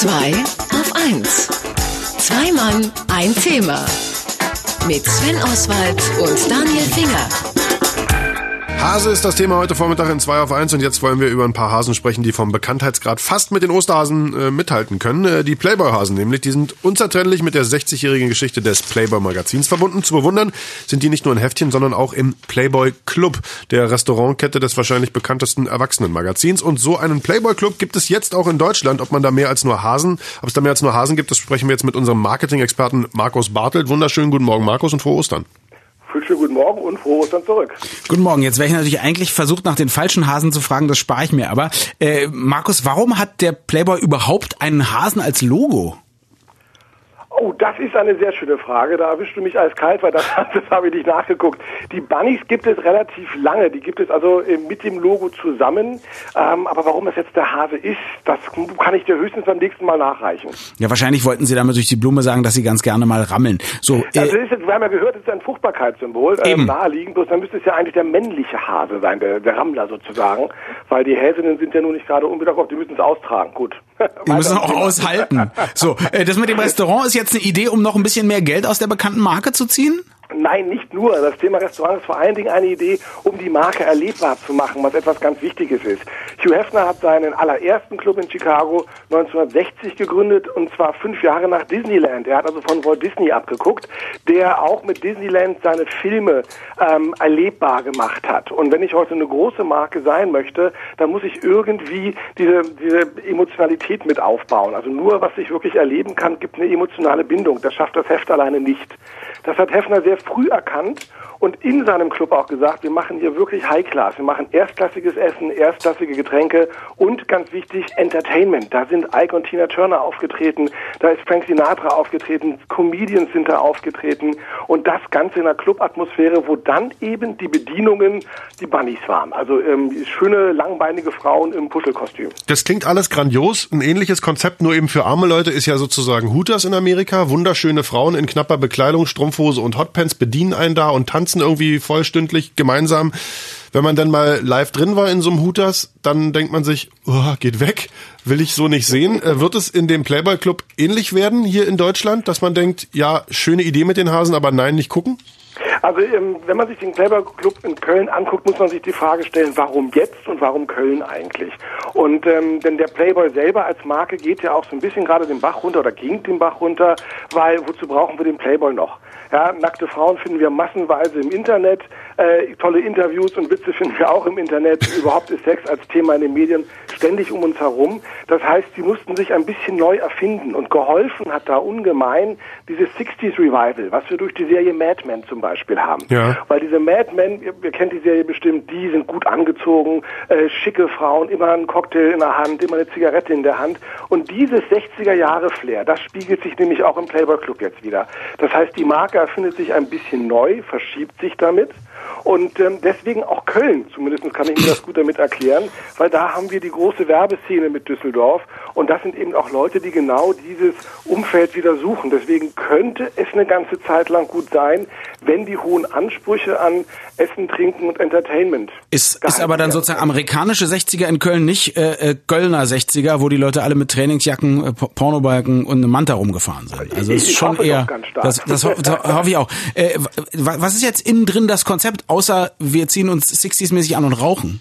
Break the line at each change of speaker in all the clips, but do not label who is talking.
2 auf 1. Zwei Mann, ein Thema. Mit Sven Oswald und Daniel Finger.
Hase ist das Thema heute Vormittag in 2 auf 1 und jetzt wollen wir über ein paar Hasen sprechen, die vom Bekanntheitsgrad fast mit den Osterhasen äh, mithalten können. Äh, die Playboy-Hasen nämlich, die sind unzertrennlich mit der 60-jährigen Geschichte des Playboy-Magazins verbunden. Zu bewundern sind die nicht nur in Heftchen, sondern auch im Playboy Club, der Restaurantkette des wahrscheinlich bekanntesten Erwachsenenmagazins. Und so einen Playboy Club gibt es jetzt auch in Deutschland. Ob man da mehr als nur Hasen, ob es da mehr als nur Hasen gibt, das sprechen wir jetzt mit unserem Marketing-Experten Markus Bartelt. Wunderschönen guten Morgen, Markus, und frohe Ostern.
Schönen guten Morgen und frohe Ostern zurück.
Guten Morgen. Jetzt wäre ich natürlich eigentlich versucht, nach den falschen Hasen zu fragen, das spare ich mir. Aber äh, Markus, warum hat der Playboy überhaupt einen Hasen als Logo?
Oh, das ist eine sehr schöne Frage. Da erwischst du mich eiskalt, weil das, das habe ich nicht nachgeguckt. Die Bunnies gibt es relativ lange. Die gibt es also äh, mit dem Logo zusammen. Ähm, aber warum das jetzt der Hase ist, das kann ich dir höchstens beim nächsten Mal nachreichen.
Ja, wahrscheinlich wollten sie damit durch die Blume sagen, dass sie ganz gerne mal rammeln. So,
äh, also ist jetzt, wir haben ja gehört, es ist ein Fruchtbarkeitssymbol. Äh, naheliegend. Bloß dann müsste es ja eigentlich der männliche Hase sein, der, der Rammler sozusagen. Weil die Häsinnen sind ja nun nicht gerade unwiederkommen. Die müssen es austragen. Gut.
Die müssen auch aushalten. So, äh, das mit dem Restaurant ist jetzt eine Idee, um noch ein bisschen mehr Geld aus der bekannten Marke zu ziehen?
Nein, nicht nur. Das Thema Restaurant ist vor allen Dingen eine Idee, um die Marke erlebbar zu machen, was etwas ganz Wichtiges ist. Hugh Hefner hat seinen allerersten Club in Chicago 1960 gegründet und zwar fünf Jahre nach Disneyland. Er hat also von Walt Disney abgeguckt, der auch mit Disneyland seine Filme ähm, erlebbar gemacht hat. Und wenn ich heute eine große Marke sein möchte, dann muss ich irgendwie diese, diese Emotionalität mit aufbauen. Also nur, was ich wirklich erleben kann, gibt eine emotionale Bindung. Das schafft das Heft alleine nicht. Das hat Hefner sehr früh erkannt und in seinem Club auch gesagt, wir machen hier wirklich High Class. Wir machen erstklassiges Essen, erstklassige Getränke und ganz wichtig Entertainment. Da sind Ike und Tina Turner aufgetreten, da ist Frank Sinatra aufgetreten, Comedians sind da aufgetreten und das Ganze in einer Clubatmosphäre, wo dann eben die Bedienungen die Bunnies waren. Also ähm, schöne, langbeinige Frauen im Puschelkostüm.
Das klingt alles grandios. Ein ähnliches Konzept, nur eben für arme Leute, ist ja sozusagen Hooters in Amerika. Wunderschöne Frauen in knapper Bekleidung, Strumpfhose und Hotpants bedienen einen da und tanzen irgendwie vollstündlich gemeinsam. Wenn man dann mal live drin war in so einem Hooters, dann denkt man sich, oh, geht weg, will ich so nicht sehen. Äh, wird es in dem Playboy Club ähnlich werden hier in Deutschland, dass man denkt, ja, schöne Idee mit den Hasen, aber nein, nicht gucken?
Also ähm, wenn man sich den Playboy Club in Köln anguckt, muss man sich die Frage stellen, warum jetzt und warum Köln eigentlich? Und ähm, denn der Playboy selber als Marke geht ja auch so ein bisschen gerade den Bach runter oder ging den Bach runter, weil wozu brauchen wir den Playboy noch? Ja, nackte Frauen finden wir massenweise im Internet, äh, tolle Interviews und Witze finden wir auch im Internet. Überhaupt ist Sex als Thema in den Medien ständig um uns herum. Das heißt, sie mussten sich ein bisschen neu erfinden und geholfen hat da ungemein dieses 60s Revival, was wir durch die Serie Mad Men zum Beispiel haben. Ja. Weil diese Mad Men, ihr, ihr kennt die Serie bestimmt, die sind gut angezogen, äh, schicke Frauen, immer ein Cocktail in der Hand, immer eine Zigarette in der Hand. Und dieses 60er Jahre Flair, das spiegelt sich nämlich auch im Playboy Club jetzt wieder. Das heißt, die Marke erfindet sich ein bisschen neu, verschiebt sich damit. Und ähm, deswegen auch Köln, zumindest kann ich mir das gut damit erklären, weil da haben wir die große Werbeszene mit Düsseldorf und das sind eben auch Leute, die genau dieses Umfeld wieder suchen. Deswegen könnte es eine ganze Zeit lang gut sein, wenn die hohen Ansprüche an Essen, Trinken und Entertainment.
Ist, ist aber dann sozusagen amerikanische 60er in Köln nicht äh, äh, Kölner 60er, wo die Leute alle mit Trainingsjacken, äh, Pornobalken und einem Manta rumgefahren sind. Also es ist schon eher. Das, das, das hoffe ich auch. Äh, was ist jetzt innen drin das Konzept, außer wir ziehen uns 60s-mäßig an und rauchen?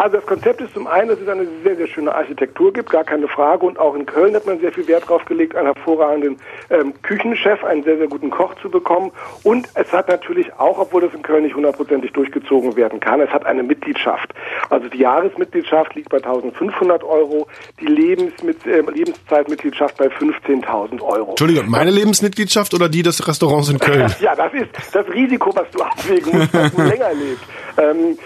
Also das Konzept ist zum einen, dass es eine sehr, sehr schöne Architektur gibt, gar keine Frage. Und auch in Köln hat man sehr viel Wert darauf gelegt, einen hervorragenden ähm, Küchenchef, einen sehr, sehr guten Koch zu bekommen. Und es hat natürlich auch, obwohl das in Köln nicht hundertprozentig durchgezogen werden kann, es hat eine Mitgliedschaft. Also die Jahresmitgliedschaft liegt bei 1500 Euro, die Lebensmit äh, Lebenszeitmitgliedschaft bei 15.000 Euro.
Entschuldigung, meine Lebensmitgliedschaft oder die des Restaurants in Köln?
ja, das ist das Risiko, was du abwägen musst, dass du länger lebst. Ähm,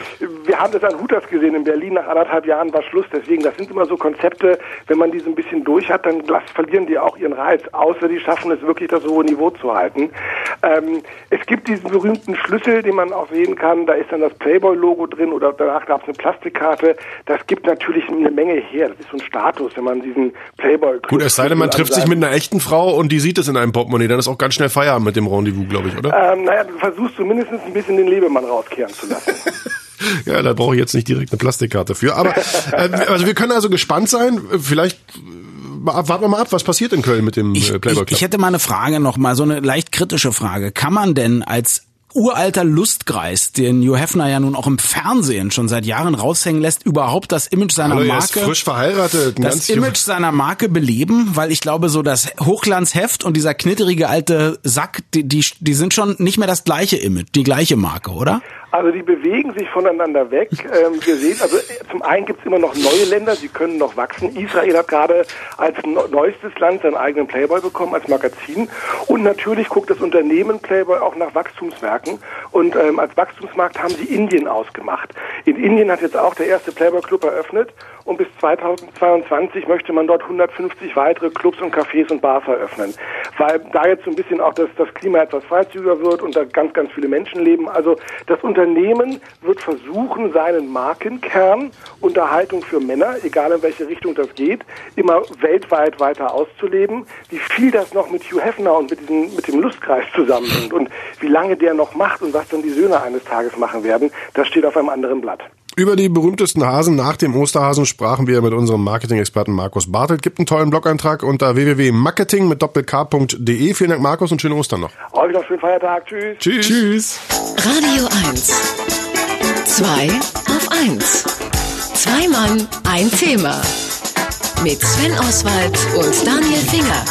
wir haben das an Hutas gesehen in Berlin. Nach anderthalb Jahren war Schluss. Deswegen, das sind immer so Konzepte, wenn man die so ein bisschen durch hat, dann verlieren die auch ihren Reiz. Außer die schaffen es wirklich, das hohe Niveau zu halten. Ähm, es gibt diesen berühmten Schlüssel, den man auch sehen kann. Da ist dann das Playboy-Logo drin oder danach gab es eine Plastikkarte. Das gibt natürlich eine Menge her. Das ist so ein Status, wenn man diesen Playboy.
Gut, es sei denn, man trifft sich mit einer echten Frau und die sieht es in einem Portemonnaie. Dann ist auch ganz schnell Feierabend mit dem Rendezvous, glaube ich, oder?
Ähm, naja, du versuchst zumindest ein bisschen den Lebemann rauskehren zu lassen.
ja, da brauche ich jetzt nicht direkt eine Plastikkarte für. Aber äh, also wir können also gespannt sein. Vielleicht warten wir mal ab, was passiert in Köln mit dem
ich,
äh, Playboy
Club. Ich, ich hätte mal eine Frage noch mal, so eine leicht kritische Frage. Kann man denn als uralter Lustkreis, den Hugh Hefner ja nun auch im Fernsehen schon seit Jahren raushängen lässt, überhaupt das Image seiner
Hallo,
Marke,
frisch verheiratet,
das Image seiner Marke beleben, weil ich glaube, so das Hochglanzheft und dieser knitterige alte Sack, die, die, die sind schon nicht mehr das gleiche Image, die gleiche Marke, oder?
Also die bewegen sich voneinander weg. Ähm, wir sehen, also zum einen gibt es immer noch neue Länder, sie können noch wachsen. Israel hat gerade als neuestes Land seinen eigenen Playboy bekommen als Magazin. Und natürlich guckt das Unternehmen Playboy auch nach Wachstumsmärkten. Und ähm, als Wachstumsmarkt haben sie Indien ausgemacht. In Indien hat jetzt auch der erste Playboy Club eröffnet und bis 2022 möchte man dort 150 weitere Clubs und Cafés und Bars eröffnen. Weil da jetzt so ein bisschen auch das, das Klima etwas freizügiger wird und da ganz, ganz viele Menschen leben. Also das Unternehmen wird versuchen, seinen Markenkern Unterhaltung für Männer, egal in welche Richtung das geht, immer weltweit weiter auszuleben. Wie viel das noch mit Hugh Hefner und mit, diesem, mit dem Lustkreis zusammenhängt und wie lange der noch macht und was dann die Söhne eines Tages machen werden, das steht auf einem anderen Blatt.
Über die berühmtesten Hasen nach dem Osterhasen sprachen wir mit unserem Marketing-Experten Markus Bartelt. Gibt einen tollen Blog-Eintrag unter www.marketing mit doppelk.de. Vielen Dank, Markus, und schöne Ostern noch.
Euch noch schönen Feiertag. Tschüss.
Tschüss. Tschüss.
Radio 1. Zwei auf eins. Zwei Mann, ein Thema. Mit Sven Oswald und Daniel Finger.